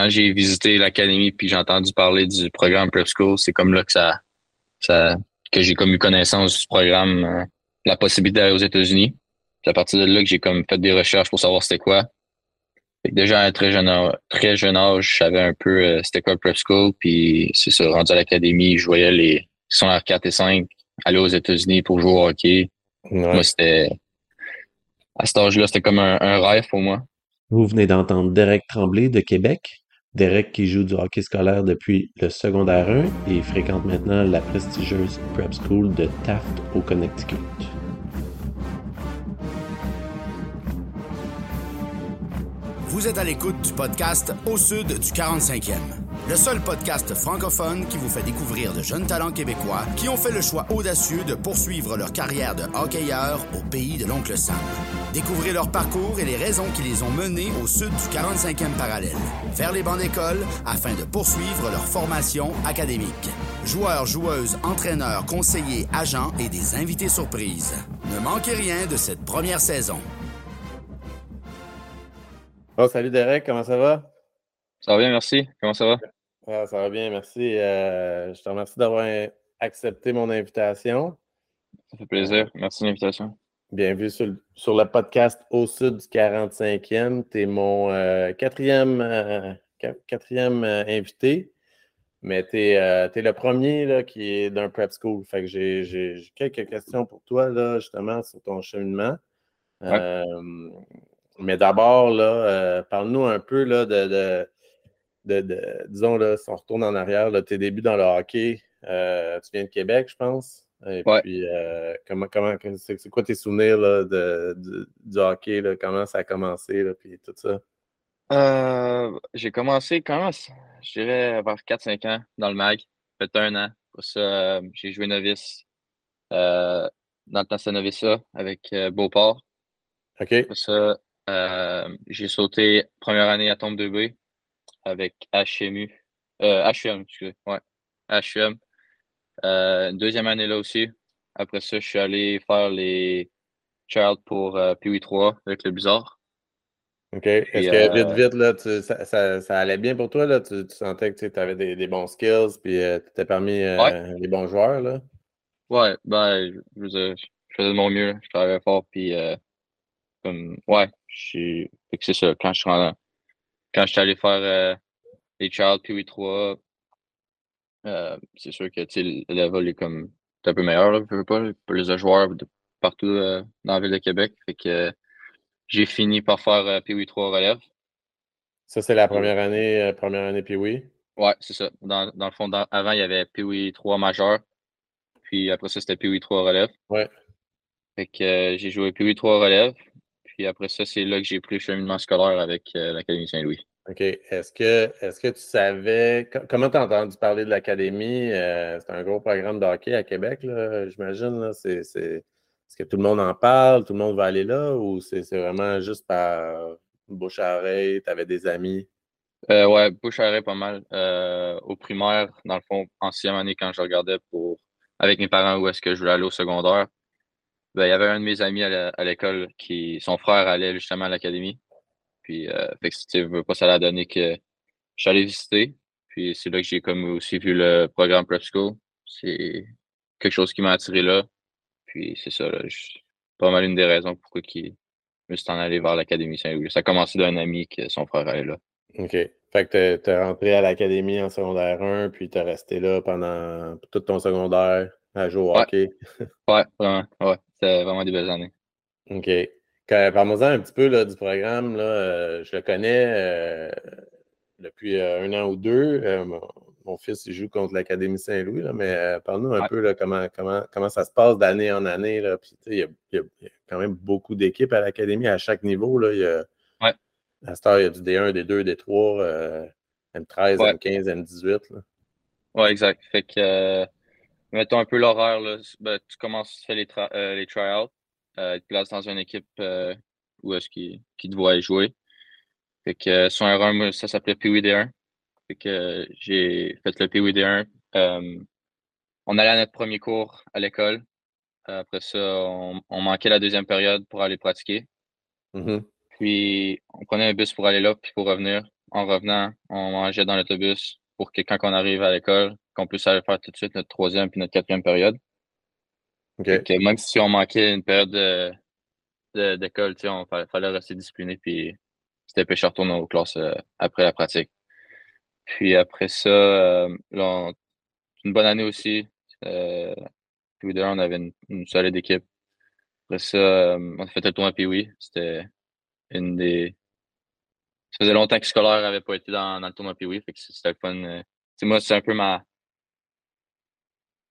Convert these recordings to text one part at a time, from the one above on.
quand j'ai visité l'académie puis j'ai entendu parler du programme Prep School, c'est comme là que ça, ça que j'ai comme eu connaissance du programme, euh, la possibilité d'aller aux États-Unis. C'est à partir de là que j'ai comme fait des recherches pour savoir c'était quoi. déjà à un très jeune âge, très jeune âge, je savais un peu euh, c'était quoi Prep School, puis c'est ça, rendu à l'académie, je voyais les sont à 4 et 5 aller aux États-Unis pour jouer au hockey. Moi, c'était à cet âge-là, c'était comme un, un rêve pour moi. Vous venez d'entendre Derek Tremblay de Québec. Derek qui joue du hockey scolaire depuis le secondaire 1 et fréquente maintenant la prestigieuse Prep School de Taft au Connecticut. Vous êtes à l'écoute du podcast Au Sud du 45e le seul podcast francophone qui vous fait découvrir de jeunes talents québécois qui ont fait le choix audacieux de poursuivre leur carrière de hockeyeur au pays de l'oncle Sam. Découvrez leur parcours et les raisons qui les ont menés au sud du 45e parallèle, vers les bancs d'école afin de poursuivre leur formation académique. Joueurs, joueuses, entraîneurs, conseillers, agents et des invités surprises. Ne manquez rien de cette première saison. Oh, salut Derek, comment ça va? Ça va bien, merci. Comment ça va? Ah, ça va bien, merci. Euh, je te remercie d'avoir accepté mon invitation. Ça fait plaisir. Merci de l'invitation. Bienvenue sur, sur, le podcast Au Sud du 45e. Tu es mon euh, quatrième, euh, quatrième invité, mais tu es, le premier là, qui est d'un prep school. Fait que j'ai quelques questions pour toi, là, justement, sur ton cheminement. Mais d'abord, parle-nous un peu là, de de, disons, là, si on retourne en arrière, tes débuts dans le hockey, euh, tu viens de Québec, je pense. Et puis, euh, comment, comment, c'est, quoi tes souvenirs de, du hockey, comment ça a commencé, là, puis tout ça? Euh, j'ai commencé quand, je dirais, vers 4-5 ans dans le MAG, peut-être un an. Pour ça, j'ai joué novice dans le temps de novice avec Beauport. OK. Pour ça, j'ai sauté première année à Tombe 2B avec HMU. Euh, HUM, excusez. Ouais. HUM. Euh, deuxième année là aussi. Après ça, je suis allé faire les Child pour euh, 3 avec le Bizarre. OK. Est-ce que vite, euh, vite, là, ça, ça, ça, allait bien pour toi? Là? Tu, tu sentais que tu avais des, des, bons skills puis euh, tu étais parmi euh, les bons joueurs? Là? Ouais, ben, je, je, faisais de mon mieux. Je travaillais fort. Puis, comme, ouais, c'est ça. Quand je suis quand je suis allé faire euh, les Child Peewee 3, euh, c'est sûr que le level est comme un peu meilleur, là, pas, pour les joueurs de partout euh, dans la ville de Québec. Fait que j'ai fini par faire euh, 3 relève. Ça, c'est la première année, première année Peewee? Ouais, c'est ça. Dans, dans, le fond, avant, il y avait Peewee 3 majeur. Puis après ça, c'était Peewee 3 relève. Ouais. Fait que j'ai joué Peewee 3 relève. Puis après ça, c'est là que j'ai pris le cheminement scolaire avec euh, l'Académie Saint-Louis. OK. Est-ce que, est que tu savais, comment tu as entendu parler de l'Académie? Euh, c'est un gros programme de hockey à Québec, j'imagine. C'est, est-ce que tout le monde en parle? Tout le monde va aller là? Ou c'est, vraiment juste par bouche à oreille? Tu avais des amis? Euh, ouais, bouche à oreille pas mal. au primaire, dans le fond, en sixième année, quand je regardais pour avec mes parents où est-ce que je voulais aller au secondaire, ben, il y avait un de mes amis à l'école qui, son frère allait justement à l'académie. Puis, euh, fait que, tu veux pas ça l'a donné que je suis allé visiter. Puis, c'est là que j'ai comme aussi vu le programme Prep School. C'est quelque chose qui m'a attiré là. Puis, c'est ça, là, pas mal une des raisons pourquoi qui me suis en allé vers l'Académie Saint-Louis. Ça a commencé d'un ami que son frère allait là. OK. Fait que tu es rentré à l'Académie en secondaire 1, puis tu es resté là pendant tout ton secondaire à jouer au hockey. ouais, vraiment. Ouais. C'était vraiment des belles années. OK. Parle-moi un petit peu là, du programme. Là, euh, je le connais euh, depuis euh, un an ou deux. Mon, fils il joue contre l'Académie Saint-Louis, mais parle-nous un peu là, comment, comment, comment ça se passe d'année en année. Là. il, y a, quand même beaucoup d'équipes à l'Académie à chaque niveau. Là. Il y a, ouais. À cette il y a du D1, D2, D3, M13, M15, M18. Oui, exact. Fait que mettons un peu l'horaire, ben, tu commences, tu fais les, euh, les tryouts, euh, tu te places dans une équipe euh, où est-ce qui, qui te voit jouer. Fait que sur un run, ça s'appelait PWD1. Fait que j'ai fait le PWD1. on allait à notre premier cours à l'école. Après ça, on, manquait la deuxième période pour aller pratiquer. Mm-hmm. Puis on prenait un bus pour aller là, puis pour revenir. en revenant, on mangeait dans l'autobus pour que quand on arrive à l'école, qu'on puisse aller faire tout de suite notre troisième puis notre quatrième période. même si on manquait une période d'école, de, on fallait, fallait, rester discipliné puis c'était pêcher retourner aux classes après la pratique. Puis après ça, une bonne année aussi. Euh, puis on avait une, solide équipe. Après ça, euh, on a fait le tournoi oui, c'était une des. Ça faisait longtemps que scolaire n'avait pas été dans, le tournoi fait que c'était le fun. Euh, moi, c'est un peu ma.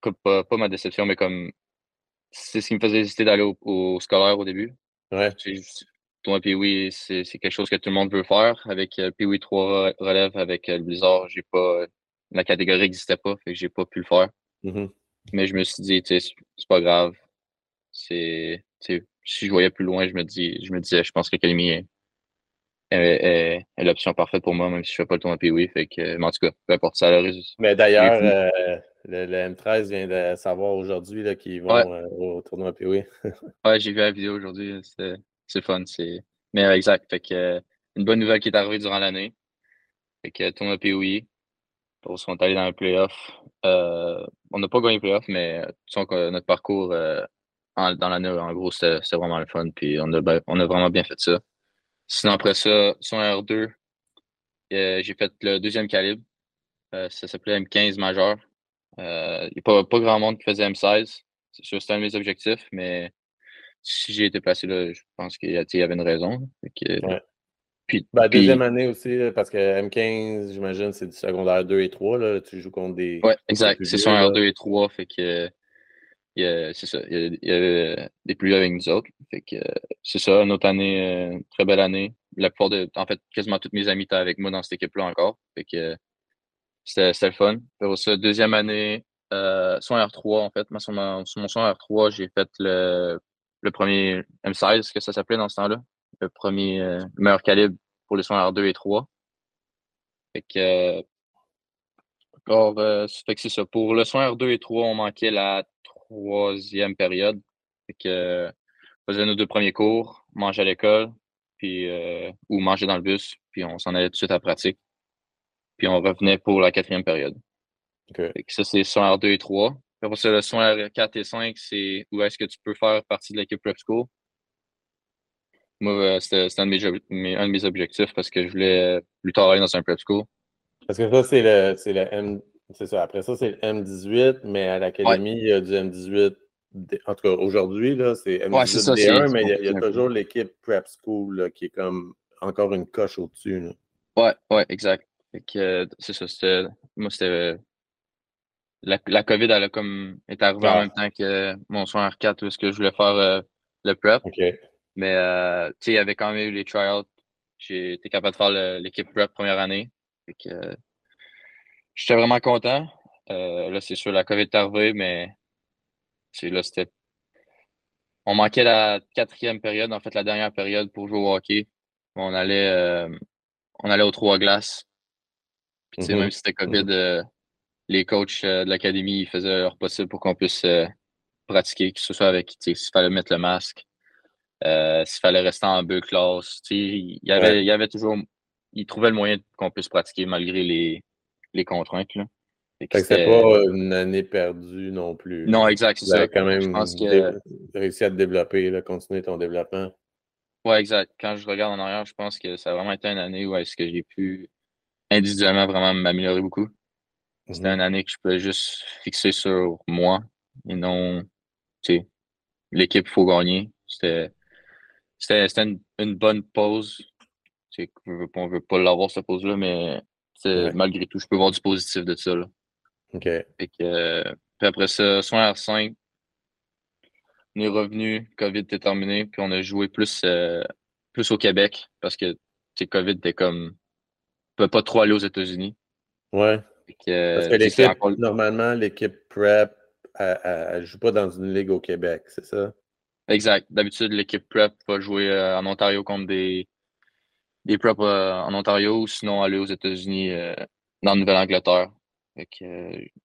Pas, pas, ma déception, mais comme. C'est ce qui me faisait hésiter d'aller au, scolaire au début. Ouais. Tournoi puis oui, c'est quelque chose que tout le monde veut faire. Avec euh, puis oui 3 relève avec le Blizzard, j'ai pas. La catégorie n'existait pas, fait que j'ai pas pu le faire. Mm-hmm. Mais je me suis dit, tu sais, c'est pas grave. C'est, si je voyais plus loin, je me dis, je me disais, je pense que Academy est, l'option parfaite pour moi, même si je fais pas le tournoi oui. Fait que, mais en tout cas, peu importe ça. mais d'ailleurs, euh, le, M13 vient de savoir aujourd'hui qu'ils vont euh, au tournoi oui. ouais, j'ai vu la vidéo aujourd'hui. C'est fun. C'est... Mais exact. Fait que, une bonne nouvelle qui est arrivée durant l'année. Fait que tournoi oui. On sont allés dans le playoff. Euh, on n'a pas gagné le playoff, mais notre parcours euh, dans l'année, en gros, c'était vraiment le fun. Puis on a, on a vraiment bien fait ça. Sinon, après ça, sur R2, euh, j'ai fait le deuxième calibre. ça s'appelait M15 majeur. Il n'y a pas, pas, grand monde qui faisait M16. C'est sûr, c'était un de mes objectifs, mais si j'ai été placé là, je pense qu'il y avait une raison. Puis, ben, deuxième année aussi, parce que M15, j'imagine, c'est du secondaire 2 et 3. Là, tu joues contre des. Oui, exact. C'est son R2 et 3. Fait que. C'est ça. Il y, a, des plus avec nous autres. Que c'est ça, une autre année, euh, très belle année. La plupart de. En fait, quasiment tous mes amis étaient avec moi dans cette équipe-là encore. C'était le fun. Pour ça, deuxième année, euh, son R3, en fait. sur, mon, sur mon son R3, j'ai fait le, le premier M16, que ça s'appelait dans ce temps-là le premier euh, meilleur calibre pour les soins R2 et 3. Fait que, euh, c'est ça. Pour le soin R2 et 3, on manquait la troisième période. Fait que, on faisait nos deux premiers cours, manger à l'école, puis euh, ou manger dans le bus, puis on s'en allait tout de suite à la pratique. Puis on revenait pour la quatrième période. Okay. Fait que ça, c'est soin R2 et 3. Après ça, le soin R4 et 5, c'est où est-ce que tu peux faire partie de l'équipe Prep School. Moi, euh, c'était un, de mes objectifs parce que je voulais plus tard aller dans un prep school. Parce que ça, c'est le, le M. C'est ça. Après ça, c'est le M18, mais à l'académie, il y a du M18. En tout cas, aujourd'hui, c'est M18 D1, mais il y a, toujours l'équipe Prep School qui est comme encore une coche au-dessus. Ouais, ouais, exact. Euh, c'est ça. Moi, c'était. La, la, COVID, elle a comme est arrivée en même temps que mon soin R4 où ce que je voulais faire euh, le prep. Mais euh, il y avait quand même eu les tryouts. J'ai été capable de faire l'équipe prep première année. Euh, j'étais vraiment content. Euh, là, c'est sûr, la COVID est arrivée, mais là, c'était. On manquait la quatrième période, en fait, la dernière période pour jouer au hockey. On allait, on allait aux trois glaces. Puis, mm-hmm. même si c'était COVID, mm-hmm. les coachs de l'académie faisaient leur possible pour qu'on puisse pratiquer, que ce soit avec, s'il fallait mettre le masque, euh, s'il fallait rester en deux classes, il y avait, il y avait toujours, il trouvait le moyen qu'on puisse pratiquer malgré les, les contraintes. Là. C'était pas une année perdue non plus. Non, exact, c'est ça. quand même que... réussi à te développer, là, continuer ton développement. Ouais, exact. Quand je regarde en arrière, je pense que ça a vraiment été une année où est-ce que j'ai pu individuellement vraiment m'améliorer beaucoup. C'était une année que je pouvais juste fixer sur moi et non, tu sais, l'équipe, il faut gagner. C'était c'était une, une, bonne pause. On ne veut pas l'avoir, cette pause-là, mais malgré tout, je peux voir du positif de ça. Là. OK. que, puis après ça, soin R5, on est revenu, COVID était terminé, puis on a joué plus, euh, plus au Québec parce que COVID était comme. On peut pas trop aller aux États-Unis. Ouais. parce que l'équipe, normalement, l'équipe prep, elle ne joue pas dans une ligue au Québec, c'est ça? Exact. D'habitude, l'équipe prep va jouer euh, en Ontario contre des, des prep euh, en Ontario ou sinon aller aux États-Unis euh, dans la Nouvelle-Angleterre.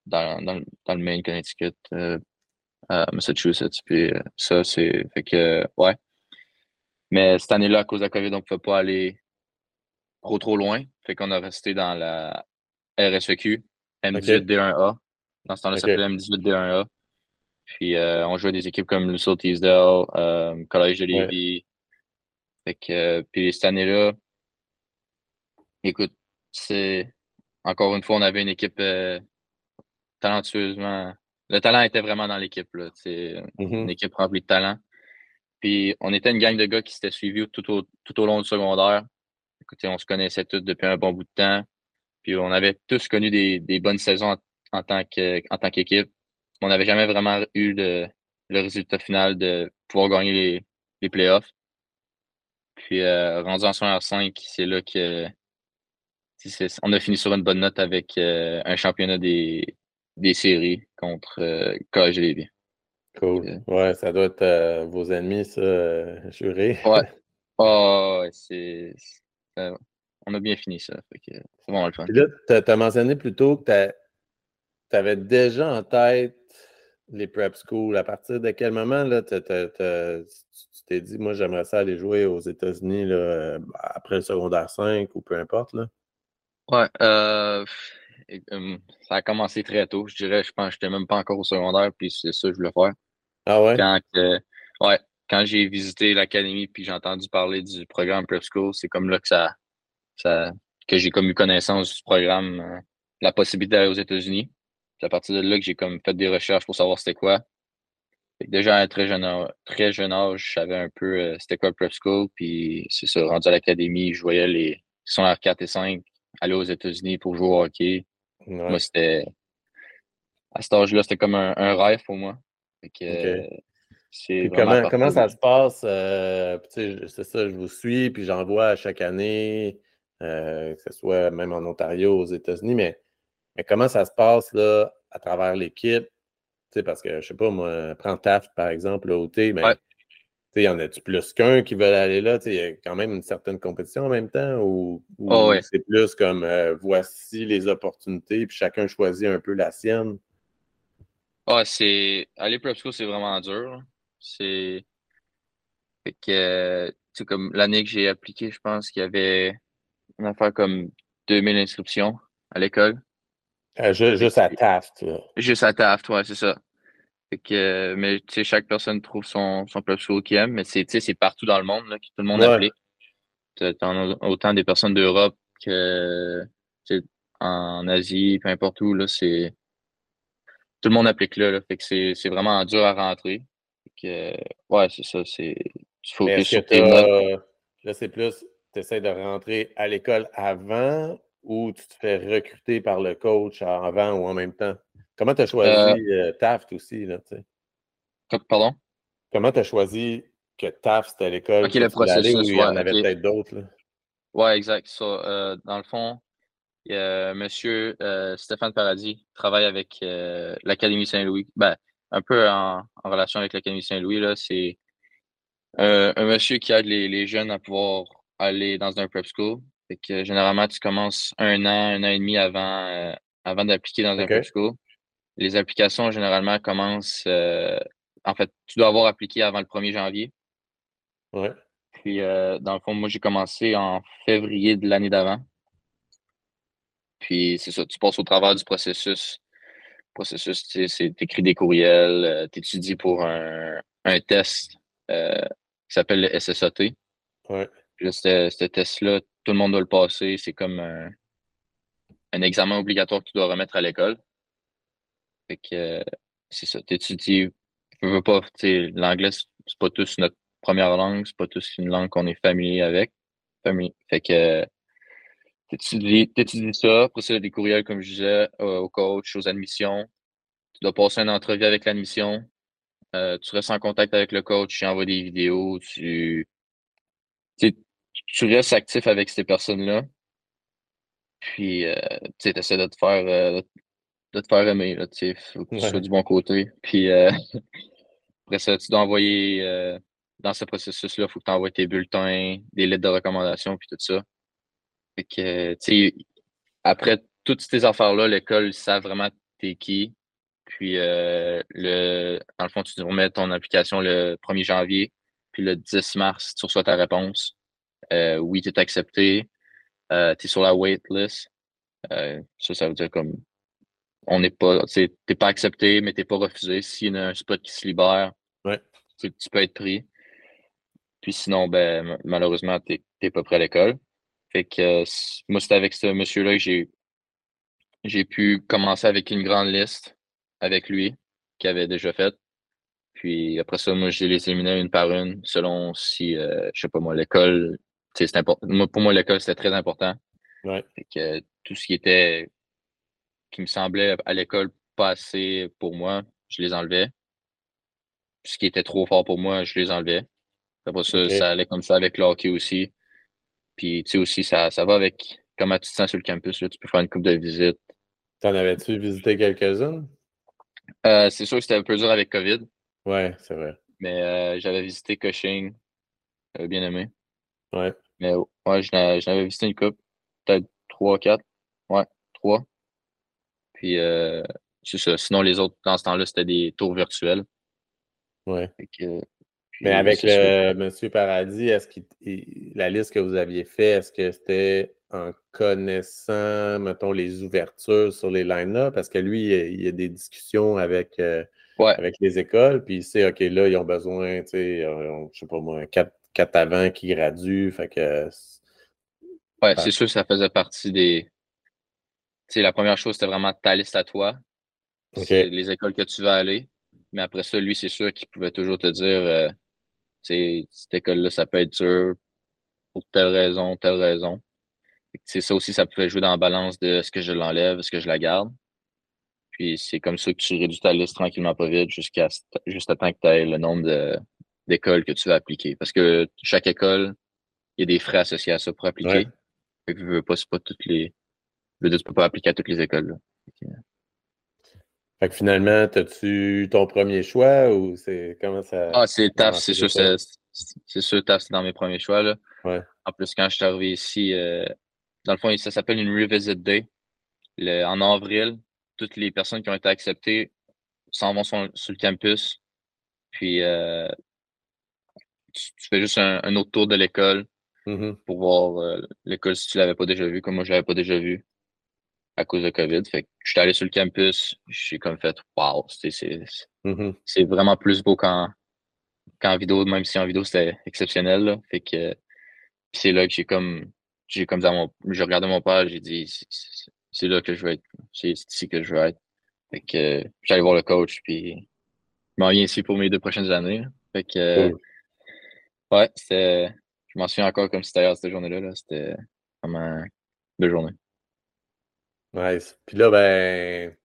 dans, dans, dans, le Maine, Connecticut, Massachusetts. Puis ça, c'est. Fait que ouais. Mais cette année-là, à cause de la COVID, on ne pouvait pas aller trop trop loin. Fait qu'on a resté dans la RSEQ, M18D1A. Dans ce temps-là, ça s'appelait M18D1A. Puis euh, on jouait des équipes comme Lucille Teasdale, euh, Collège de Lévis. Fait que, puis cette année-là, écoute, c'est encore une fois, on avait une équipe euh, talentueusement. Le talent était vraiment dans l'équipe. C'est mm-hmm. une équipe remplie de talent. Puis on était une gang de gars qui s'étaient suivis tout au, tout au long du secondaire. Écoutez, on se connaissait tous depuis un bon bout de temps. Puis on avait tous connu des, des bonnes saisons en, tant qu'équipe. On n'avait jamais vraiment eu le, le, résultat final de pouvoir gagner les, les playoffs. Puis euh, rendu en r 5, c'est là que on a fini sur une bonne note avec euh, un championnat des, des séries contre euh, KG Cool. Ouais, ça doit être euh, vos ennemis, ça, euh, juré. Ouais. Oh, c'est. On a bien fini ça. C'est vraiment le fun. là, tu as, mentionné plus tôt que tu avais déjà en tête les prep schools. À partir de quel moment là, tu t'es dit, moi, j'aimerais ça aller jouer aux États-Unis après le secondaire 5 ou peu importe? Là? Ouais. Euh, ça a commencé très tôt. Je dirais, je pense que je n'étais même pas encore au secondaire, puis c'est ça que je voulais faire. Ah ouais? Quand, ouais, quand j'ai visité l'académie puis j'ai entendu parler du programme Prep School, c'est comme là que ça, ça que j'ai comme eu connaissance du programme, euh, la possibilité d'aller aux États-Unis. C'est à partir de là que j'ai comme fait des recherches pour savoir c'était quoi. déjà à un très jeune âge, très jeune âge, je savais un peu euh, c'était quoi le Prep School, puis c'est ça, rendu à l'académie, je voyais les qui sont 4 et 5 aller aux États-Unis pour jouer au hockey. Moi, c'était à cet âge-là, c'était comme un, rêve pour moi comment, comment ça se passe? Euh, c'est ça, je vous suis, puis j'en vois à chaque année, euh, que ce soit même en Ontario, aux États-Unis, mais, mais, comment ça se passe là, à travers l'équipe? Parce que, je sais pas, moi, prends Taft, par exemple, au T, mais il y en a-tu plus qu'un qui veulent aller là? Il y a quand même une certaine compétition en même temps ou, oh, c'est plus comme euh, voici les opportunités, puis chacun choisit un peu la sienne? Ah, c'est. Aller prep school, c'est vraiment dur. C'est. Fait que, tu comme l'année que j'ai appliqué, je pense qu'il y avait une affaire comme 2000 inscriptions à l'école. Euh, juste, à Taft. Juste à Taft, ouais, c'est ça. Fait que, mais tu sais, chaque personne trouve son, son prep school qu'il aime, mais c'est, c'est partout dans le monde là, que tout le monde ouais. applique. Autant des personnes d'Europe que en Asie, peu importe où, là, c'est tout le monde applique là. fait que c'est vraiment dur à rentrer. que, ouais, c'est ça. C'est, tu faut sur tes notes. Là, c'est plus, tu essaies de rentrer à l'école avant ou tu te fais recruter par le coach avant ou en même temps? Comment tu as choisi euh, euh, Taft aussi? Là, Pardon? Comment tu as choisi que Taft c'était l'école? Ok, le processus. il y en avait peut-être d'autres. Ouais, exact. Euh, dans le fond, a Monsieur euh, Stéphane Paradis travaille avec euh, l'Académie Saint-Louis. Ben, un peu en, relation avec l'Académie Saint-Louis. Là, c'est euh, un monsieur qui aide les, jeunes à pouvoir aller dans un prep school. Fait que, généralement, tu commences un an, un an et demi avant, avant d'appliquer dans un prep school. Les applications, généralement, commencent. en fait, tu dois avoir appliqué avant le 1er janvier. Ouais. Puis, dans le fond, moi, j'ai commencé en février de l'année d'avant. Puis c'est ça, tu passes au travers du processus. Le processus, c'est écris des courriels, euh, tu étudies pour un, un test euh, qui s'appelle le SSAT. Ouais. Puis là, ce test-là, tout le monde doit le passer. C'est comme un, un, examen obligatoire que tu dois remettre à l'école. Fait que c'est ça, tu étudies. Je veux pas, l'anglais, c'est pas tous notre première langue, c'est pas tous une langue qu'on est familier avec. Fait que T'étudies ça, après ça, des courriels, comme je disais, euh, au coach, aux admissions. Tu dois passer une entrevue avec l'admission. Euh, tu restes en contact avec le coach, tu envoies des vidéos, tu, tu restes actif avec ces personnes-là. Puis, euh, tu essaies de te faire, de te faire aimer, là, tu faut que tu sois du bon côté. Puis, après ça, tu dois envoyer, dans ce processus-là, il faut que tu envoies tes bulletins, des lettres de recommandation, puis tout ça. Fait que, après toutes ces affaires-là, l'école sait vraiment t'es qui. Puis, euh, le, dans le fond, tu remets ton application le 1er janvier. Puis le 10 mars, tu reçois ta réponse. Euh, oui, tu es accepté. euh, tu es sur la wait list. Euh, ça, ça veut dire comme on n'est pas, tu n'es pas accepté, mais tu n'es pas refusé. S'il y a un spot qui se libère, tu, peux être pris. Puis sinon, ben, malheureusement, tu n'es pas prêt à l'école. Fait que moi, c'était avec ce monsieur-là que j'ai j'ai pu commencer avec une grande liste avec lui qu'il avait déjà faite. Puis après ça, moi, je les éliminais une par une selon si, euh, je sais pas moi, l'école, c'est important. pour moi, l'école, c'était très important. Ouais. que tout ce qui était, qui me semblait à l'école pas assez pour moi, je les enlevais. Ce qui était trop fort pour moi, je les enlevais. Après ça, ça allait comme ça avec le hockey aussi. Puis, tu sais, aussi, ça, ça va avec comment tu te sens sur le campus. Là. Tu peux faire une coupe de visite. T'en avais-tu visité quelques-unes? Euh, c'est sûr que c'était un peu dur avec COVID. Ouais, c'est vrai. Mais euh, j'avais visité Cushing. J'avais bien aimé. Ouais. Mais ouais, j'en avais visité une coupe. Peut-être trois, quatre. Ouais, trois. Puis euh, c'est ça. Sinon, les autres, dans ce temps-là, c'était des tours virtuels. Ouais. Mais avec le Monsieur Paradis, est-ce que la liste que vous aviez faite, est-ce que c'était en connaissant, mettons, les ouvertures sur les line-up? Parce que lui, il y a des discussions avec avec les écoles, puis il sait, OK, là, ils ont besoin, tu sais, euh, je sais pas moi, quatre, quatre avant qui graduent, fait que... Ouais, c'est sûr, ça faisait partie des... Tu sais, la première chose, c'était vraiment ta liste à toi. Les écoles que tu vas aller. Mais après ça, lui, c'est sûr qu'il pouvait toujours te dire, euh, cette école-là, ça peut être dur pour telle raison, telle raison. C'est ça aussi, ça pouvait jouer dans la balance de est-ce que je l'enlève, est-ce que je la garde. Puis c'est comme ça que tu réduis ta liste tranquillement pas vite jusqu'à juste à temps que tu aies le nombre d'écoles que tu vas appliquer. Parce que chaque école, il y a des frais associés à ça pour appliquer. Fait que veux pas, pas toutes les. Veux tu peux pas appliquer à toutes les écoles. Fait que, finalement, as-tu ton premier choix ou c'est comment ça. Ah, c'est TAF, c'est sûr, c'est sûr, TAF, c'est dans mes premiers choix. Là. Ouais. En plus, quand je suis arrivé ici, euh, dans le fond, ça s'appelle une Revisit Day. Le, en avril, toutes les personnes qui ont été acceptées s'en vont sur, le campus. Puis euh, tu, fais juste un, autre tour de l'école mm-hmm. pour voir euh, l'école si tu l'avais pas déjà vu, comme moi je l'avais pas déjà vu à cause de COVID. Fait que je suis allé sur le campus, j'ai comme fait Wow, c'est vraiment plus beau qu'en vidéo, même si en vidéo c'était exceptionnel. Fait que c'est là que j'ai comme j'ai comme dans mon. J'ai regardé mon père, j'ai dit c'est là que je veux être. C'est ici que je veux être. Fait que j'allais voir le coach, puis je m'en viens ici pour mes deux prochaines années. Fait que ouais, c'était. Je m'en souviens encore comme c'était hier cette journée-là. -là, c'était vraiment une belle journée. Nice. Puis là, ben,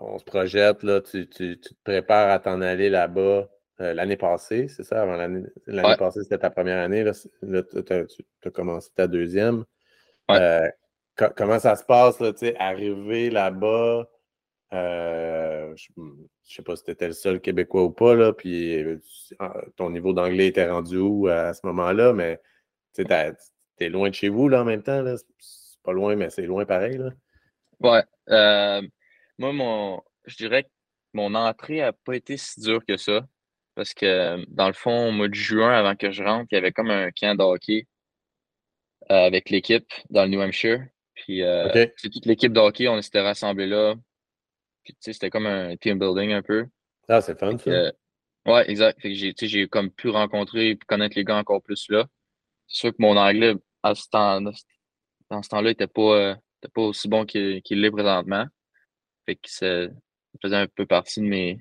on se projette, là, tu, tu, tu te prépares à t'en aller là-bas euh, l'année passée, c'est ça? Avant l'année passée, c'était ta première année. Là, là tu as, commencé ta deuxième. Euh, comment ça se passe, là, arriver là-bas? Euh, je ne sais pas si tu étais le seul Québécois ou pas, là, puis ton niveau d'anglais était rendu où à ce moment-là, mais tu es loin de chez vous là, en même temps. C'est pas loin, mais c'est loin pareil. Là. Ouais. moi, mon, je dirais que mon entrée n'a pas été si dure que ça. Parce que dans le fond, au mois de juin, avant que je rentre, il y avait comme un camp de hockey euh, avec l'équipe dans le New Hampshire. Puis euh, toute l'équipe de hockey, on s'était rassemblés là. Puis c'était comme un team building un peu. Ah, c'est fun, ça. Euh, ouais, exact. j'ai comme pu rencontrer et connaître les gars encore plus là. C'est sûr que mon anglais, à ce temps, dans ce temps-là, n'était pas, pas aussi bon qu'il l'est présentement. Fait que ça faisait un peu partie de mes,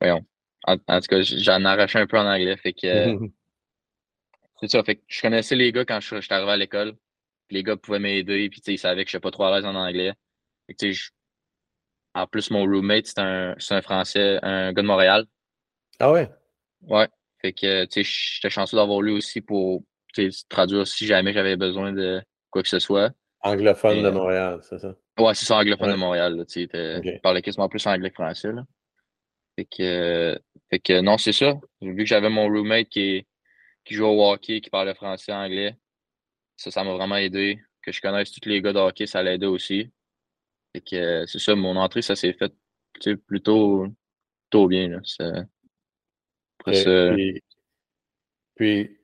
voyons. En, tout cas, j'en arrachais un peu en anglais. Fait que. c'est ça. Fait que je connaissais les gars quand je, suis arrivé à l'école. Les gars pouvaient m'aider. Puis, ils savaient que je suis pas trop à l'aise en anglais. Fait en plus, mon roommate, c'est un, un Français, un gars de Montréal. Ah ouais? Ouais. Fait que, tu sais, j'étais chanceux d'avoir lui aussi pour traduire si jamais j'avais besoin de quoi que ce soit. Anglophone de Montréal, c'est ça? Ouais, c'est ça, anglophone de Montréal. Tu okay. parlais quasiment plus anglais que français. Là. Fait que, fait que non, c'est ça. Vu que j'avais mon roommate qui, qui joue au hockey, qui parlait français, anglais, ça, ça m'a vraiment aidé. Que je connaisse tous les gars de hockey, ça l'aidait aussi. Fait que c'est ça, mon entrée, ça s'est fait plutôt, plutôt bien. Là. Après, puis, puis,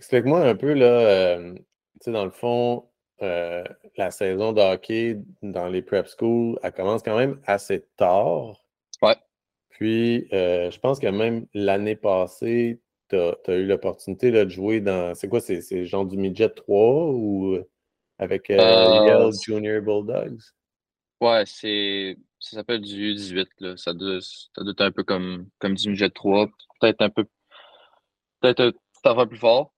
explique-moi un peu, là, euh, tu sais, dans le fond, euh, la saison de hockey dans les prep schools, elle commence quand même assez tard. Ouais. Puis, euh, je pense que même l'année passée, tu as, eu l'opportunité de jouer dans. C'est quoi, c'est genre du midget 3 ou avec Yale Junior Bulldogs? Ouais, c'est. Ça s'appelle du 18 là. Ça doit, ça doit être un peu comme, comme du midget 3. Peut-être un peu. Peut-être un peu plus fort.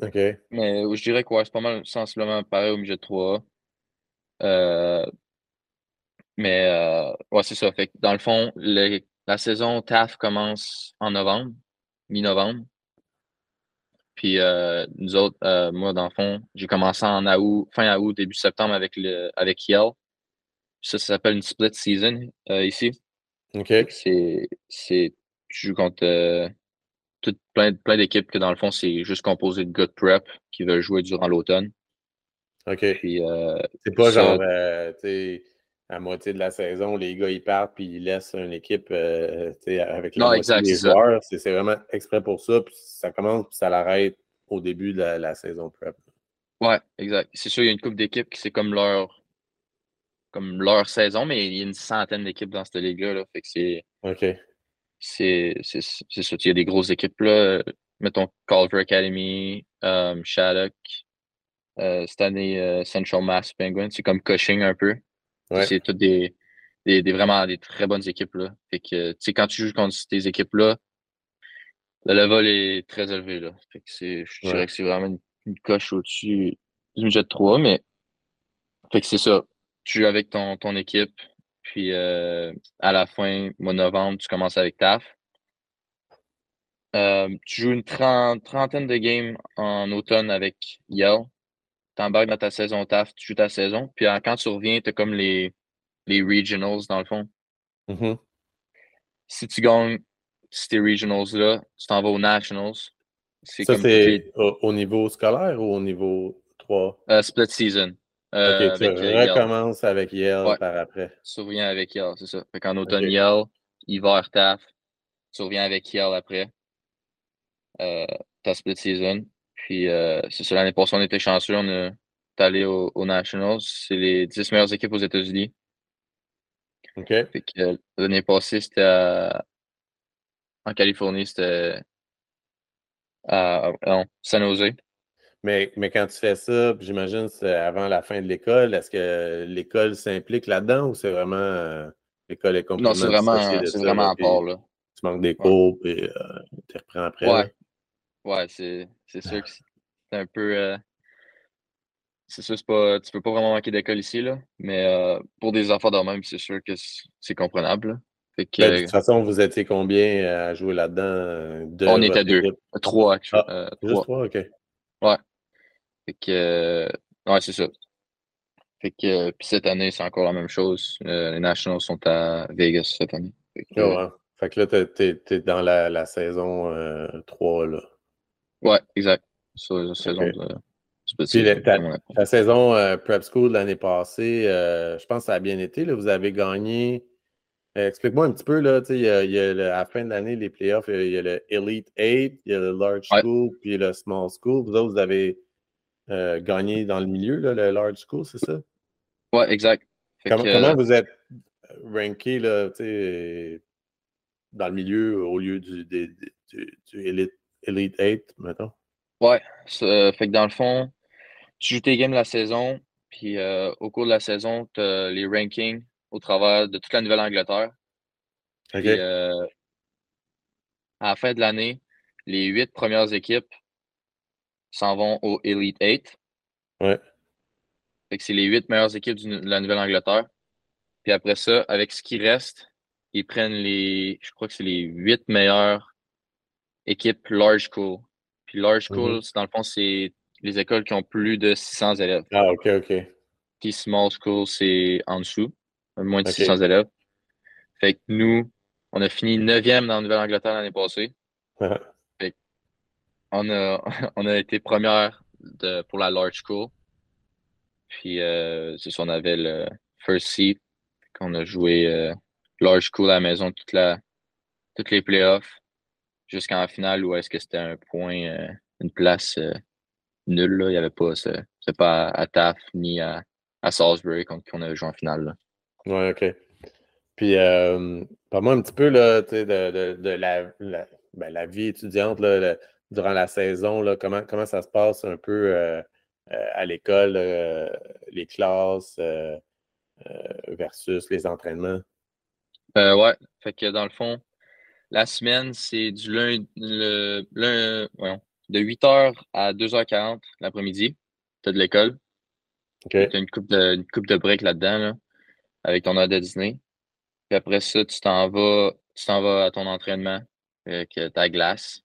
OK. Mais je dirais que c'est pas mal sensiblement pareil au midget 3. Euh, mais euh, ouais, c'est ça. Fait dans le fond, la saison TAF commence en novembre, mi-novembre. Puis euh, nous autres, moi, dans le fond, j'ai commencé en août, fin août, début septembre avec le avec Yale. Ça, ça s'appelle une split season ici. OK. C'est. C'est. Je joue plein, plein d'équipes que dans le fond, c'est juste composé de gars de prep qui veulent jouer durant l'automne. OK. Euh, c'est pas genre, euh, tu sais, à moitié de la saison, les gars, ils partent puis ils laissent une équipe euh, avec la non, exact, des joueurs. C'est vraiment exprès pour ça. Puis ça commence puis ça l'arrête au début de la, saison prep. Ouais, exact. C'est sûr, il y a une couple d'équipes qui c'est comme leur comme leur saison, mais il y a une centaine d'équipes dans cette ligue-là. fait que c'est. OK c'est ça. Il y a des grosses équipes là. Mettons Culver Academy, um, Shattuck, euh, cette année euh, Central Mass Penguin. C'est comme Cushing un peu. C'est toutes des, des, vraiment des très bonnes équipes. Là. Fait que, quand tu joues contre ces équipes-là, le level est très élevé. Là. Fait que je dirais que c'est vraiment une, coche au-dessus du jet 3, mais fait que c'est ça. Tu joues avec ton, ton équipe, puis euh, à la fin, mois de novembre, tu commences avec TAF. Euh, tu joues une trentaine de games en automne avec Yale. Tu embarques dans ta saison TAF, tu joues ta saison. Puis quand tu reviens, tu as comme les, les regionals dans le fond. Mm-hmm. Si tu gagnes ces regionals-là, tu t'en vas aux nationals. Ça, c'est au, niveau scolaire ou au niveau 3? Euh, split season. Euh, ok, tu euh, recommences avec Yale par après. Tu reviens avec Yale, c'est ça. Fait qu'en automne, Yale, hiver, TAF, tu reviens avec Yale après. Euh, ta split season. Puis euh, c'est ça, l'année passée, on était chanceux, on est allé aux, Nationals. C'est les 10 meilleures équipes aux États-Unis. OK. Fait que l'année passée, c'était en Californie, c'était à, non, San Jose. Mais, mais quand tu fais ça, j'imagine c'est avant la fin de l'école, est-ce que l'école s'implique là-dedans ou c'est vraiment euh, l'école est complètement Non, c'est vraiment, c'est vraiment à part. Là. Tu manques des cours et euh, tu reprends après. Ouais, ouais c'est, sûr que c'est un peu. Euh, c'est sûr, c'est pas, tu peux pas vraiment manquer d'école ici, là, mais pour des enfants de même, c'est sûr que c'est comprenable. Ben, de toute façon, vous étiez combien à jouer là-dedans? On était deux. Trois, ah, Juste trois, OK. Ouais. Fait que, euh, ouais, c'est ça. Fait que, puis cette année, c'est encore la même chose. Euh, les Nationals sont à Vegas cette année. Fait que, ouais. fait que là, t'es, es, dans la, la saison 3, euh, là. Ouais, exact. Sur la saison de, puis ta, saison Prep School de l'année passée, je pense que ça a bien été. Là. Vous avez gagné. Explique-moi un petit peu, là, il y a, y a à la fin de l'année, les playoffs, il y a le Elite 8, il y a le Large School, puis le Small School. Vous autres, vous avez euh, gagné dans le milieu, là, le large school, c'est ça? Oui, exact. comment, euh, vous êtes ranké là, dans le milieu au lieu du, du, Elite, Elite 8, mettons? Ouais, euh, fait que dans le fond, tu joues tes games la saison, puis au cours de la saison, tu as les rankings au travers de toute la Nouvelle-Angleterre. À la fin de l'année, les huit premières équipes s'en vont au Elite 8. Ouais. Fait que c'est les huit meilleures équipes de la Nouvelle-Angleterre. Puis après ça, avec ce qui reste, ils prennent les, je crois que c'est les huit meilleures équipes Large School. Puis Large School, mm-hmm. dans le fond, c'est les écoles qui ont plus de 600 élèves. Ah, OK, OK. Puis Small School, c'est en dessous, moins de 600 élèves. Fait que nous, on a fini neuvième dans la Nouvelle-Angleterre l'année passée. On a, on a été première de, pour la large school. Puis, euh, c'est on avait le first seat. qu'on a joué euh, large school à la maison toute la, toutes les playoffs jusqu'en finale où est-ce que c'était un point, euh, une place nulle. Là. Il n'y avait pas, c'est pas à, TAF ni à, à Salisbury qu'on avait joué en finale. Oui, OK. Puis, euh, parle-moi un petit peu là, de, de, de la, la, ben, la, vie étudiante là, durant la saison. Là, comment, comment ça se passe un peu euh, euh, à l'école, les classes versus les entraînements? ouais, fait que dans le fond, la semaine, c'est du lundi, le, de 8h à 2h40 l'après-midi. Tu as de l'école. Tu as une coupe de, une coupe de break là-dedans, là, avec ton heure de dîner. Puis après ça, tu t'en vas, tu t'en vas à ton entraînement avec ta glace.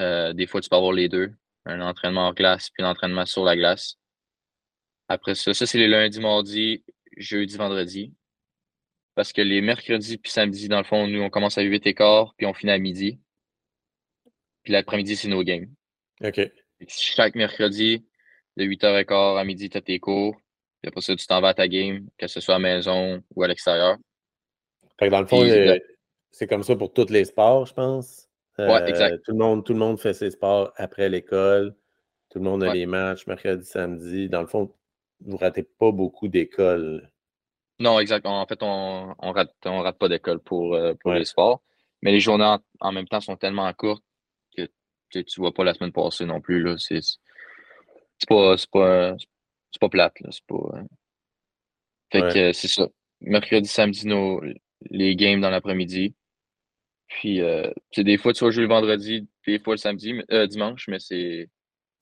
Euh, des fois, tu peux avoir les deux. Un entraînement en glace puis un entraînement sur la glace. Après ça, ça, c'est les lundis, mardis, jeudi, vendredi. Parce que les mercredis puis samedis, dans le fond, nous, on commence à 8 quart puis on finit à midi. Puis l'après-midi, c'est nos games. OK. Chaque mercredi, de 8h15 à midi, tu as tes cours. Puis après ça, tu t'en vas à ta game, que ce soit à la maison ou à l'extérieur. Fait que dans le fond, c'est comme ça pour tous les sports, je pense. Ouais, exact. Euh, tout le, monde, tout le monde fait ses sports après l'école. Tout le monde a les matchs mercredi, samedi. Dans le fond, vous ne ratez pas beaucoup d'écoles. Non, exact. En fait, on ne rate, on rate pas d'école pour, euh, pour les sports. Mais les journées en, même temps sont tellement courtes que, tu ne vois pas la semaine passée non plus. C'est pas, pas, pas plate. C'est pas. Euh. Fait que c'est ça. Mercredi, samedi, nos, les games dans l'après-midi. Puis, euh, des fois, tu vas jouer le vendredi, des fois le samedi, euh, dimanche, mais c'est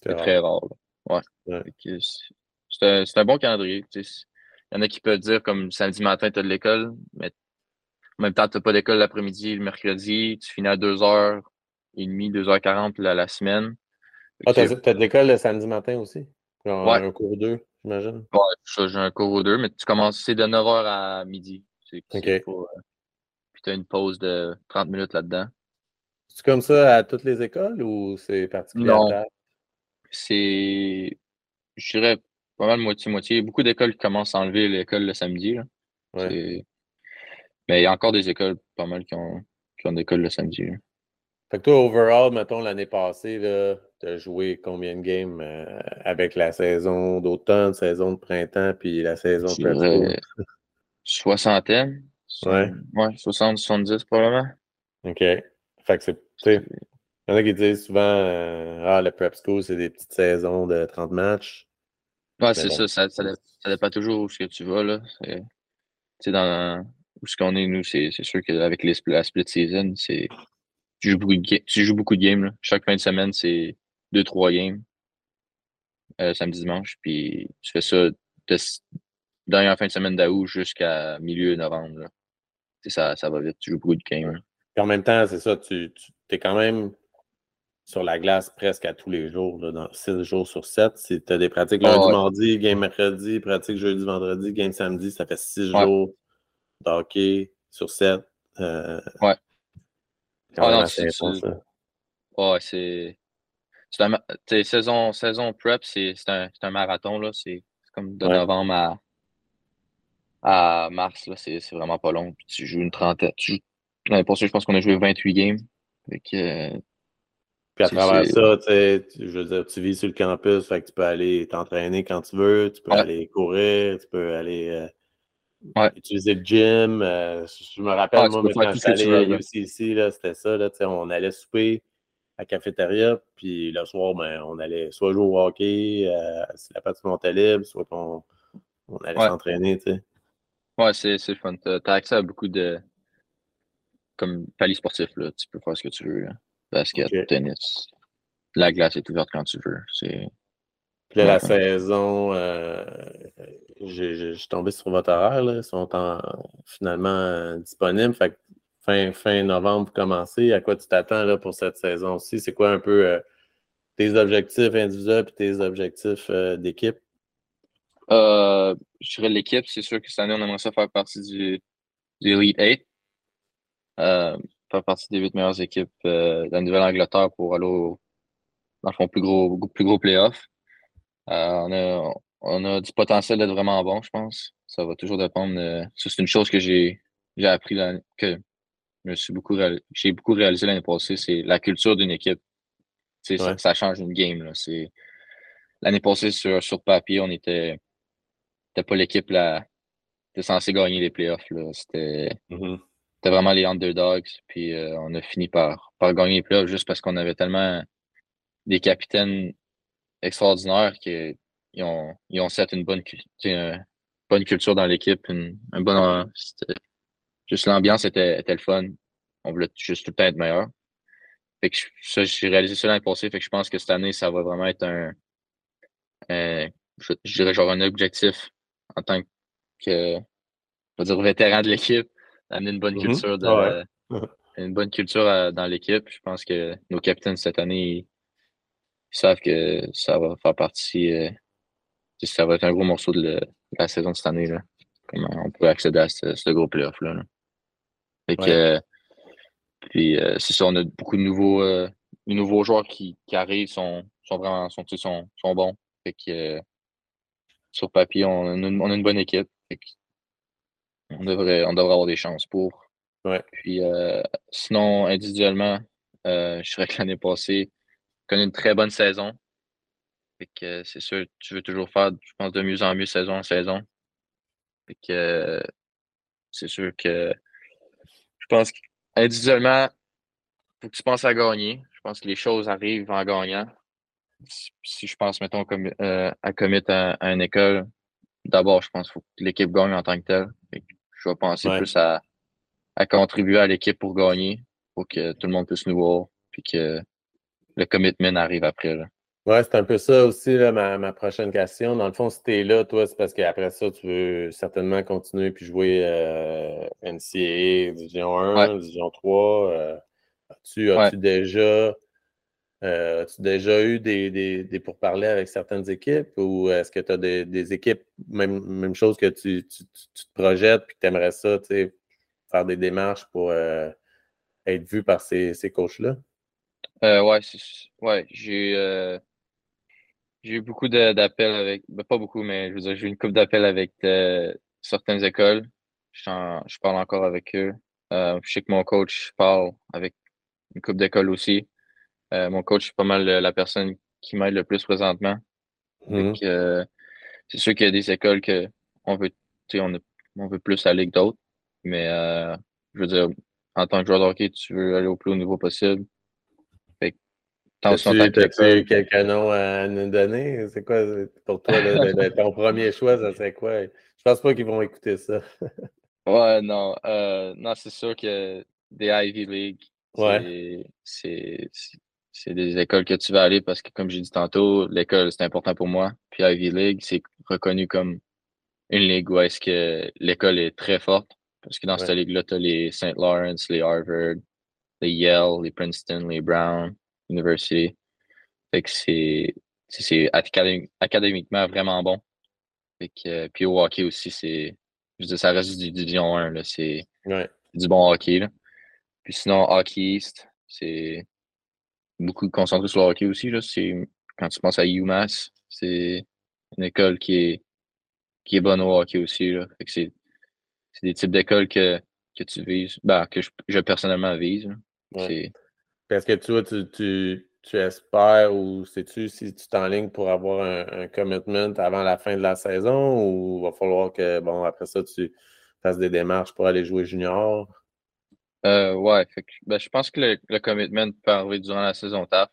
très rare. Ouais. C'est un, un, bon calendrier. Il y en a qui peuvent dire comme samedi matin, tu as de l'école, mais en même temps, tu n'as pas d'école l'après-midi, le mercredi, tu finis à 2h30, 2h40 la, la semaine. Ah, tu as, de l'école le samedi matin aussi? Genre un cours ou deux, j'imagine? Ouais, j'ai un cours ou deux, mais tu commences, c'est de 9h à midi. OK. Euh, puis tu as une pause de 30 minutes là-dedans. C'est comme ça à toutes les écoles ou c'est particulier? Non. C'est, je dirais, pas mal moitié-moitié. Beaucoup d'écoles qui commencent à enlever l'école le samedi. Là. Ouais. Mais il y a encore des écoles pas mal qui ont, qui ont d'école le samedi. Fait que toi, overall, mettons, l'année passée, tu as joué combien de games euh, avec la saison d'automne, saison de printemps, puis la saison de soixantaine. Ouais. Ouais, 60, 70 probablement. OK. Fait que c'est. Il y en a qui disent souvent euh, Ah, le prep school, c'est des petites saisons de 30 matchs. Ouais, c'est ça, ça, ça, ça, dépend toujours où ce que tu vas. Là. C'est, dans où ce qu'on est, nous, c'est, sûr qu'avec les, la split season, c'est. Tu joues beaucoup de, tu joues beaucoup de games. Là. Chaque fin de semaine, c'est 2-3 games. Euh, samedi, dimanche. Puis tu fais ça de, dernière fin de semaine d'août jusqu'à milieu novembre. Ça, ça va vite, tu joues beaucoup de games. en même temps, c'est ça, tu, tu es quand même sur la glace presque à tous les jours, là, dans 6 jours sur 7. Si tu as des pratiques lundi, mardi, game mercredi, pratique jeudi, vendredi, game samedi, ça fait 6 jours d'hockey sur 7. Euh, ouais. Ah non, c'est ça. Ouais, c'est. Saison, saison prep, c'est un, un, marathon. C'est comme de novembre à, à mars, là, c'est, vraiment pas long. Puis tu joues une trentaine. Tu pour ça, je pense qu'on a joué 28 games. Euh, puis à travers ça, tu je veux dire, tu vis sur le campus, fait que tu peux aller t'entraîner quand tu veux, tu peux aller courir, tu peux aller euh, utiliser le gym. Euh, je me rappelle, moi, quand j'allais à UCC, c'était ça, là, on allait souper à la cafétéria, puis le soir, ben, on allait soit jouer au hockey, si la partie montait libre, soit on, on allait s'entraîner, tu sais. Ouais, c'est le fun. Tu as, accès à beaucoup de comme paliers sportifs. Là. Tu peux faire ce que tu veux. Basket, tennis. La glace est ouverte quand tu veux. C'est. Puis là, la saison, euh, je suis tombé sur votre horaire. Là. Ils sont finalement euh, disponibles. Fait fin, fin novembre pour commencer. À quoi tu t'attends pour cette saison-ci? C'est quoi un peu euh, tes objectifs individuels et tes objectifs d'équipe? Euh, je dirais l'équipe, c'est sûr que cette année, on aimerait ça faire partie du, du Elite 8. Euh, faire partie des huit meilleures équipes euh, de la Nouvelle-Angleterre pour aller au, dans le fond, plus gros, plus gros playoff. Euh, on, a, on a du potentiel d'être vraiment bon, je pense. Ça va toujours dépendre. De... c'est une chose que j'ai, j'ai appris, que je suis beaucoup, j'ai beaucoup réalisé l'année passée, c'est la culture d'une équipe. ça, change une game. L'année passée, sur, sur papier, on était, pas l'équipe là, était censé gagner les playoffs. C'était vraiment les underdogs. Puis euh, on a fini par, par gagner les playoffs juste parce qu'on avait tellement des capitaines extraordinaires qu'ils ont, ils ont set une bonne, une bonne culture dans l'équipe. Un bon, juste l'ambiance était, était le fun. On voulait juste tout le temps être meilleur. Fait que ça, j'ai réalisé ça l'année passée. Fait que je pense que cette année, ça va vraiment être un, je, dirais genre un objectif en tant que, on dire vétéran de l'équipe, d'amener une bonne mm-hmm. culture de, une bonne culture dans l'équipe. Je pense que nos capitaines cette année, ils, savent que ça va faire partie, euh, ça va être un gros morceau de, la saison de cette année. Là. Comment on peut accéder à ce, gros playoff-là. Fait que, puis euh, c'est ça, on a beaucoup de nouveaux, euh, nouveaux joueurs qui, qui, arrivent, sont, sont vraiment sont, sont, sont bons. Fait que, sur papier, on a, une, on a, une, bonne équipe. on, devrait, on devrait avoir des chances pour. Ouais. Puis sinon, individuellement, je dirais que l'année passée, on a une très bonne saison. Fait que c'est sûr, tu veux toujours faire, je pense, de mieux en mieux saison en saison. Fait que c'est sûr que je pense qu'individuellement, il faut que tu penses à gagner. Je pense que les choses arrivent en gagnant. Si, je pense, mettons, comme, euh, à commit à, une école, d'abord, je pense qu'il faut que l'équipe gagne en tant que telle. Je vais penser plus à, à contribuer à l'équipe pour gagner, pour que tout le monde puisse nous voir, puis que le commitment arrive après. Là. Ouais, c'est un peu ça aussi, là, ma, ma, prochaine question. Dans le fond, si tu es là, toi, c'est parce qu'après ça, tu veux certainement continuer puis jouer euh, NCAA, Division 1, Division 3. Euh, as-tu as déjà, euh, as déjà eu des, des, pourparlers avec certaines équipes ou est-ce que tu as des, des, équipes, même, même chose que tu, tu, te projettes puis que tu aimerais ça, tu sais, faire des démarches pour euh, être vu par ces, ces coachs-là? Euh, ouais, ouais j'ai j'ai eu beaucoup d'appels avec, ben, pas beaucoup, mais je veux dire, j'ai eu une couple d'appels avec euh, certaines écoles. Je parle encore avec eux. Euh, je sais que mon coach parle avec une couple d'écoles aussi. Euh, mon coach, c'est pas mal la personne qui m'aide le plus présentement. Mmh. c'est sûr qu'il y a des écoles que on veut, on, on veut plus aller que d'autres. Mais je veux dire, en tant que joueur de hockey, tu veux aller au plus haut niveau possible. T'as-tu quelques noms à nous donner? C'est quoi pour toi, ton premier choix, ça serait quoi? Je pense pas qu'ils vont écouter ça. ouais, non. Euh, non, c'est sûr que des Ivy League, c'est des écoles que tu vas aller parce que, comme j'ai dit tantôt, l'école, c'est important pour moi. Puis Ivy League, c'est reconnu comme une ligue où est-ce que l'école est très forte. Parce que dans cette ligue-là, tu as les St. Lawrence, les Harvard, les Yale, les Princeton, les Brown. University. Fait que c'est, c'est académiquement vraiment bon. Fait que, puis au hockey aussi, c'est. Je veux ça reste du Division 1. Là, c'est du bon hockey. Là. Puis sinon, Hockey East, c'est beaucoup concentré sur le hockey aussi. Là. Quand tu penses à UMass, c'est une école qui est, qui est bonne au hockey aussi. Là. Fait que c'est, c'est des types d'écoles que, que tu vises, ben, que je, je personnellement vise. C'est, est-ce que tu, tu, tu, tu espères ou sais-tu si tu t'enlignes pour avoir un, commitment avant la fin de la saison ou il va falloir que, bon, après ça, tu fasses des démarches pour aller jouer junior? Euh, ouais, ben, je pense que le, commitment peut arriver durant la saison TAF.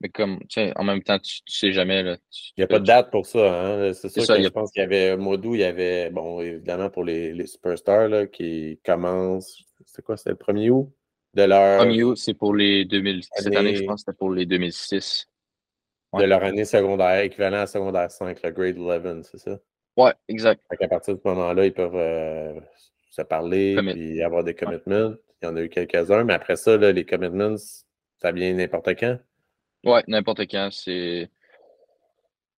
Mais comme, tu sais, en même temps, tu, sais jamais. il n'y a pas de date pour ça. Hein? C'est sûr que je pense qu'il y avait, au mois d'août, il y avait, bon, évidemment, pour les, les superstars là, qui commencent, c'est quoi, c'était le 1er août? De leur. c'est pour les 2000. Cette année, je pense que c'était pour les 2006. De leur année secondaire, équivalent à secondaire 5, le grade 11, c'est ça? Ouais, exact. à partir de ce moment-là, ils peuvent euh, se parler et avoir des commitments. Il y en a eu quelques-uns, mais après ça, les commitments, ça vient n'importe quand? Ouais, n'importe quand. C'est.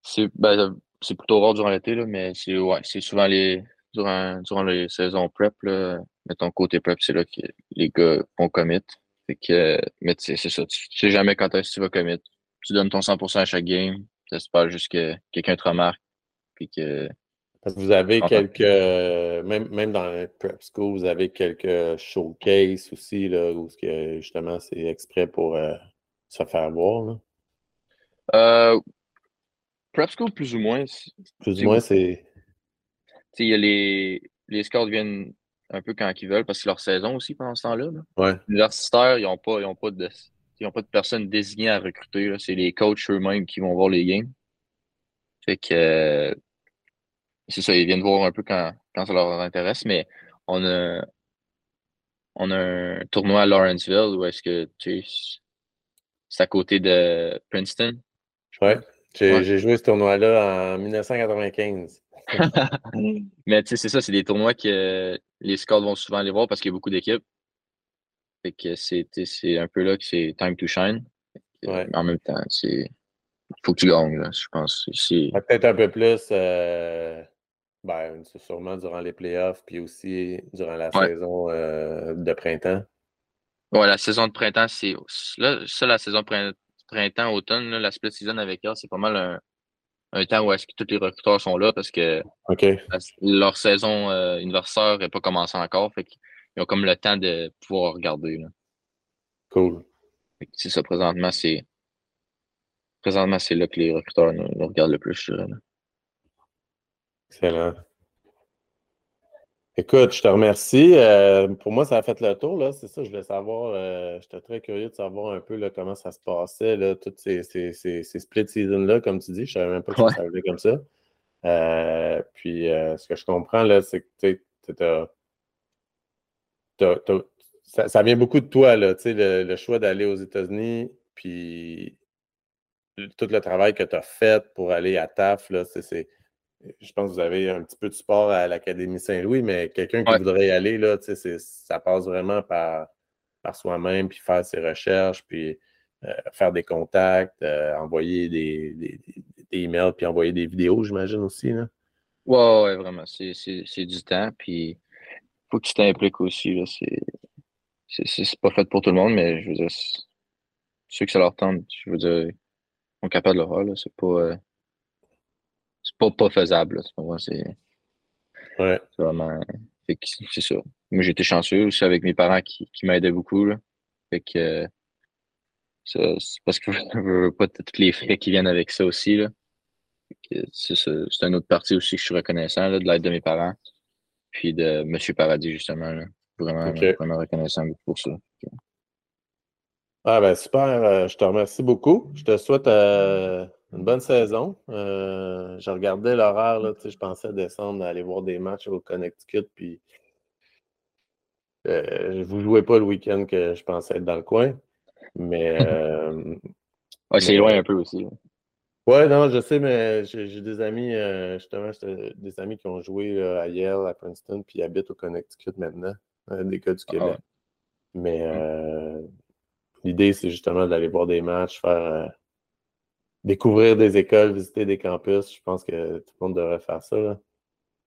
C'est ben, plutôt rare durant l'été, mais c'est ouais, souvent les. Durant, durant les saisons prep, là, mettons, côté prep, c'est là que les gars vont commit. Fait que, mais c'est ça, tu, sais jamais quand est-ce que tu vas commit. Tu donnes ton 100% à chaque game. J'espère juste que quelqu'un te remarque. Puis que. Parce que vous avez quelques, même, même dans le prep school, vous avez quelques showcases aussi, là, où justement c'est exprès pour euh, se faire voir. Là. Euh, Prep School, plus ou moins. Plus ou moins, c'est. Y a les, les scores viennent un peu quand ils veulent parce que c'est leur saison aussi pendant ce temps-là. Là. Ouais. Universitaires, ils n'ont pas, ils ont pas, de, ils ont pas de personnes désignées à recruter. C'est les coachs eux-mêmes qui vont voir les games. Fait que euh, c'est ça, ils viennent voir un peu quand, quand ça leur intéresse, mais on a, on a un tournoi à Lawrenceville où est-ce que tu sais, c'est à côté de Princeton. Ouais. J'ai joué ce tournoi-là en 1995. Mais tu sais, c'est ça, c'est des tournois que les scouts vont souvent aller voir parce qu'il y a beaucoup d'équipes. Fait que c'est un peu là que c'est time to shine. En même temps, c'est. Faut que tu gagnes, je pense. Peut-être un peu plus. Euh, ben, sûrement durant les playoffs, puis aussi durant la saison euh, de printemps. Ouais, la saison de printemps, c'est. Là, ça, la saison de printemps, automne, la split season avec eux, c'est pas mal un, un temps où est-ce que tous les recruteurs sont là parce que leur saison euh, universitaire n'est pas commencé encore. Fait qu'ils ont comme le temps de pouvoir regarder. Là. Cool. C'est ça, présentement, c'est. Présentement, c'est là que les recruteurs nous, regardent le plus, je dirais. Excellent. Écoute, je te remercie. Euh, pour moi, ça a fait le tour. Là. C'est ça, je voulais savoir. Euh, j'étais très curieux de savoir un peu là, comment ça se passait, là, toutes ces, ces, ces, split seasons-là, comme tu dis. Je ne savais même pas que ça arrivait comme ça. Euh, puis, ce que je comprends, là, c'est que ça, ça, vient beaucoup de toi, là, le, le choix d'aller aux États-Unis, puis tout le travail que tu as fait pour aller à TAF, là, c'est je pense que vous avez un petit peu de support à l'Académie Saint-Louis, mais quelqu'un qui voudrait y aller, là, ça passe vraiment par, par soi-même, puis faire ses recherches, puis euh, faire des contacts, euh, envoyer des, des, emails, puis envoyer des vidéos, j'imagine aussi. Là. Ouais, ouais, vraiment. C'est du temps, puis il faut que tu t'impliques aussi. C'est pas fait pour tout le monde, mais je veux dire, ceux que ça leur tente, je veux dire, sont capables de le voir. C'est pas. Euh, c'est pas, pas faisable. C'est ouais. vraiment. C'est ça. Moi, j'étais chanceux aussi avec mes parents qui, qui m'aidaient beaucoup. Là. Fait que c'est parce que je veux pas tous les frais qui viennent avec ça aussi. Là. C'est une autre partie aussi que je suis reconnaissant là, de l'aide de mes parents. Puis de M. Paradis, justement. Là. Vraiment, vraiment reconnaissant pour ça. Ah ben super, euh, je te remercie beaucoup. Je te souhaite euh, une bonne saison. Euh, je regardais l'horaire, là, je pensais descendre, aller voir des matchs au Connecticut, puis euh, vous ne jouez pas le week-end que je pensais être dans le coin. Mais. Euh, c'est loin un peu aussi. Ouais, non, je sais, mais j'ai des amis, euh, justement, des amis qui ont joué à Yale, à Princeton, puis habitent au Connecticut maintenant, des cas du ah Québec. Mais hmm. l'idée, c'est justement d'aller voir des matchs, faire découvrir des écoles, visiter des campus. Je pense que tout le monde devrait faire ça. Là.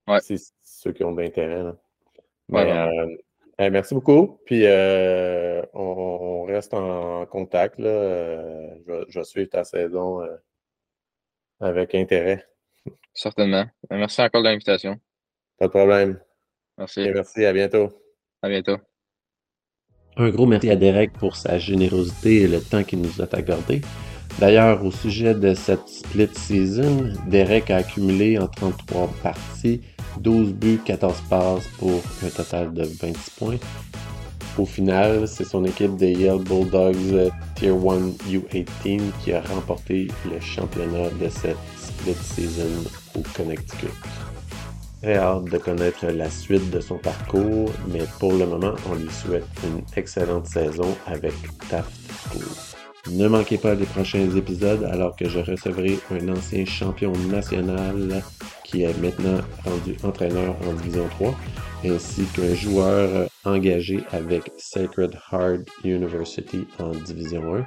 Ouais. C'est ceux qui ont de l'intérêt. Euh, merci beaucoup. Puis euh, on, reste en contact. Là. Euh, je, vais, suivre ta saison avec intérêt. Certainement. Merci encore de l'invitation. Pas de problème. Merci. merci. À bientôt. À bientôt. Un gros merci à Derek pour sa générosité et le temps qu'il nous a accordé. D'ailleurs, au sujet de cette split season, Derek a accumulé en 33 parties 12 buts, 14 passes pour un total de 26 points. Au final, c'est son équipe des Yale Bulldogs Tier 1 U18 qui a remporté le championnat de cette split season au Connecticut. Très hâte de connaître la suite de son parcours, mais pour le moment, on lui souhaite une excellente saison avec Taft School. Ne manquez pas les prochains épisodes alors que je recevrai un ancien champion national qui est maintenant rendu entraîneur en Division 3, ainsi qu'un joueur engagé avec Sacred Heart University en Division 1.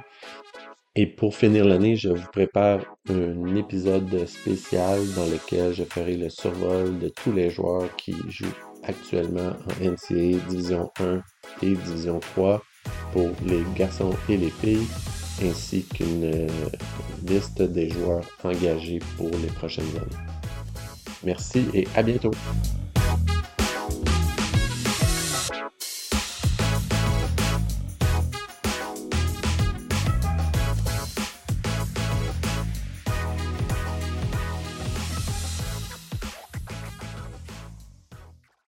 Et pour finir l'année, je vous prépare un épisode spécial dans lequel je ferai le survol de tous les joueurs qui jouent actuellement en NCAA Division 1 et Division 3 pour les garçons et les filles ainsi qu'une euh, liste des joueurs engagés pour les prochaines années. Merci et à bientôt.